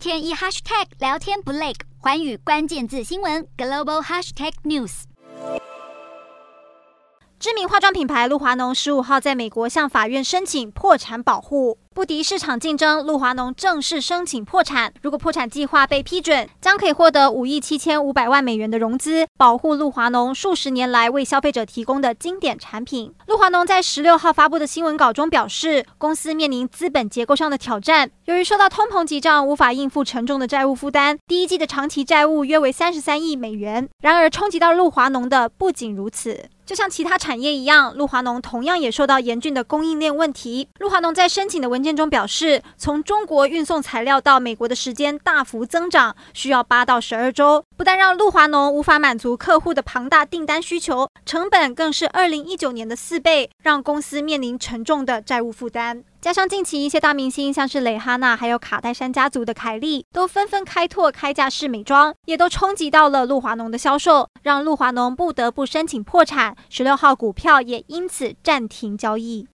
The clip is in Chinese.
天一 hashtag 聊天不累，环宇关键字新闻 global hashtag news。知名化妆品牌露华浓十五号在美国向法院申请破产保护。不敌市场竞争，露华浓正式申请破产。如果破产计划被批准，将可以获得五亿七千五百万美元的融资，保护露华浓数十年来为消费者提供的经典产品。露华浓在十六号发布的新闻稿中表示，公司面临资本结构上的挑战，由于受到通膨急涨，无法应付沉重的债务负担。第一季的长期债务约为三十三亿美元。然而，冲击到露华浓的不仅如此，就像其他产业一样，露华浓同样也受到严峻的供应链问题。露华浓在申请的文文件中表示，从中国运送材料到美国的时间大幅增长，需要八到十二周，不但让露华浓无法满足客户的庞大订单需求，成本更是二零一九年的四倍，让公司面临沉重的债务负担。加上近期一些大明星，像是蕾哈娜还有卡戴珊家族的凯莉，都纷纷开拓开架式美妆，也都冲击到了露华浓的销售，让露华浓不得不申请破产。十六号股票也因此暂停交易。